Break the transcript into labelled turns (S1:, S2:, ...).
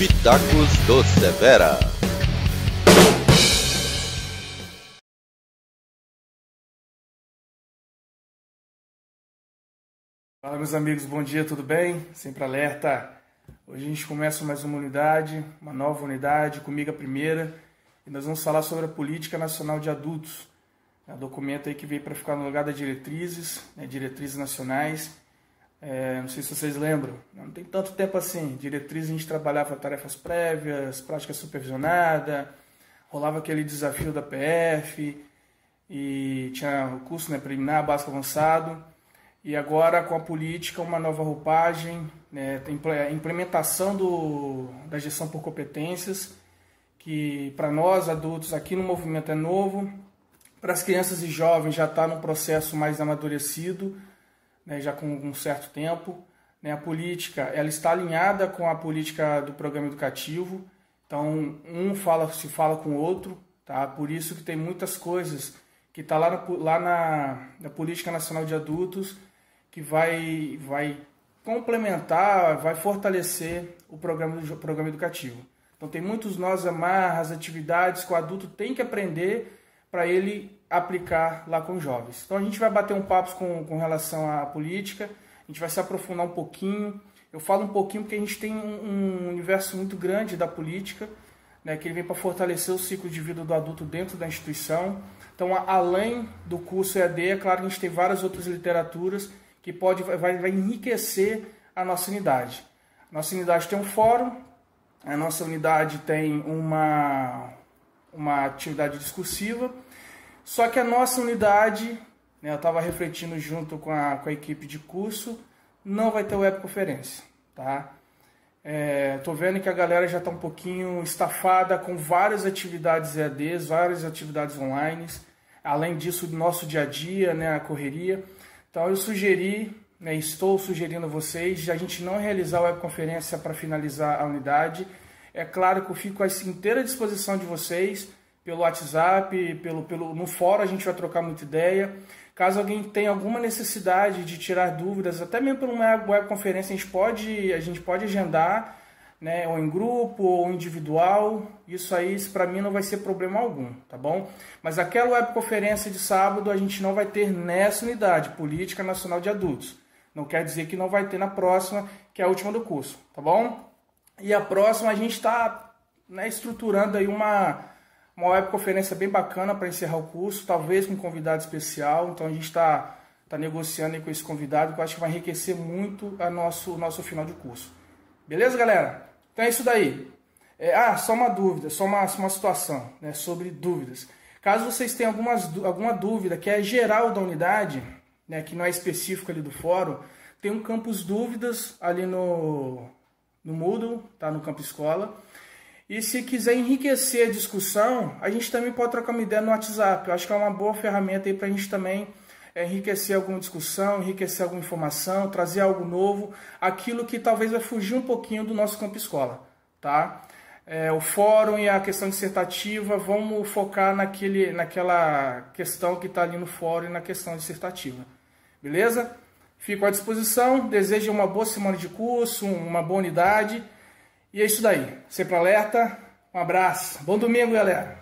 S1: Pitacos do Severa.
S2: Fala meus amigos, bom dia, tudo bem? Sempre alerta. Hoje a gente começa mais uma unidade, uma nova unidade, comigo a primeira, e nós vamos falar sobre a Política Nacional de Adultos. É um documento aí que veio para ficar no lugar das diretrizes, né, diretrizes nacionais. É, não sei se vocês lembram, não tem tanto tempo assim. Diretrizes a gente trabalhava tarefas prévias, prática supervisionada, rolava aquele desafio da PF, e tinha o curso né, preliminar, básico avançado. E agora com a política, uma nova roupagem, né, implementação do, da gestão por competências, que para nós adultos aqui no movimento é novo, para as crianças e jovens já está num processo mais amadurecido, né, já com um certo tempo. Né, a política ela está alinhada com a política do programa educativo, então um fala se fala com o outro, tá? Por isso que tem muitas coisas que está lá, no, lá na, na política nacional de adultos que vai, vai complementar, vai fortalecer o programa, o programa educativo. Então tem muitos nós amarras, atividades que o adulto tem que aprender para ele aplicar lá com jovens. Então a gente vai bater um papo com, com relação à política, a gente vai se aprofundar um pouquinho. Eu falo um pouquinho porque a gente tem um, um universo muito grande da política, né, que ele vem para fortalecer o ciclo de vida do adulto dentro da instituição. Então, além do curso EAD, é claro que a gente tem várias outras literaturas que pode, vai, vai enriquecer a nossa unidade. Nossa unidade tem um fórum, a nossa unidade tem uma, uma atividade discursiva, só que a nossa unidade, né, eu estava refletindo junto com a, com a equipe de curso, não vai ter webconferência, tá? É, vendo que a galera já está um pouquinho estafada com várias atividades EADs, várias atividades online, além disso, do nosso dia a dia, né, a correria. Então eu sugeri, né, estou sugerindo a vocês, a gente não realizar a webconferência para finalizar a unidade. É claro que eu fico à inteira disposição de vocês, pelo WhatsApp, pelo, pelo, no fórum a gente vai trocar muita ideia. Caso alguém tenha alguma necessidade de tirar dúvidas, até mesmo por uma webconferência, a gente pode, a gente pode agendar né, ou em grupo ou individual, isso aí para mim não vai ser problema algum, tá bom? Mas aquela webconferência de sábado a gente não vai ter nessa unidade, Política Nacional de Adultos. Não quer dizer que não vai ter na próxima, que é a última do curso, tá bom? E a próxima a gente está né, estruturando aí uma, uma webconferência bem bacana para encerrar o curso, talvez com um convidado especial, então a gente está tá negociando aí com esse convidado que eu acho que vai enriquecer muito a nosso, o nosso final de curso. Beleza, galera? Então é isso daí. É, ah, só uma dúvida, só uma, uma situação né, sobre dúvidas. Caso vocês tenham algumas, alguma dúvida que é geral da unidade, né, que não é específico ali do fórum, tem um campus dúvidas ali no, no Moodle, tá no campo escola. E se quiser enriquecer a discussão, a gente também pode trocar uma ideia no WhatsApp. Eu acho que é uma boa ferramenta aí para a gente também é, enriquecer alguma discussão, enriquecer alguma informação, trazer algo novo, aquilo que talvez vai fugir um pouquinho do nosso campo escola, tá? É, o fórum e a questão dissertativa, vamos focar naquele, naquela questão que está ali no fórum e na questão dissertativa, beleza? Fico à disposição, desejo uma boa semana de curso, uma boa unidade, e é isso daí. Sempre alerta, um abraço, bom domingo, galera!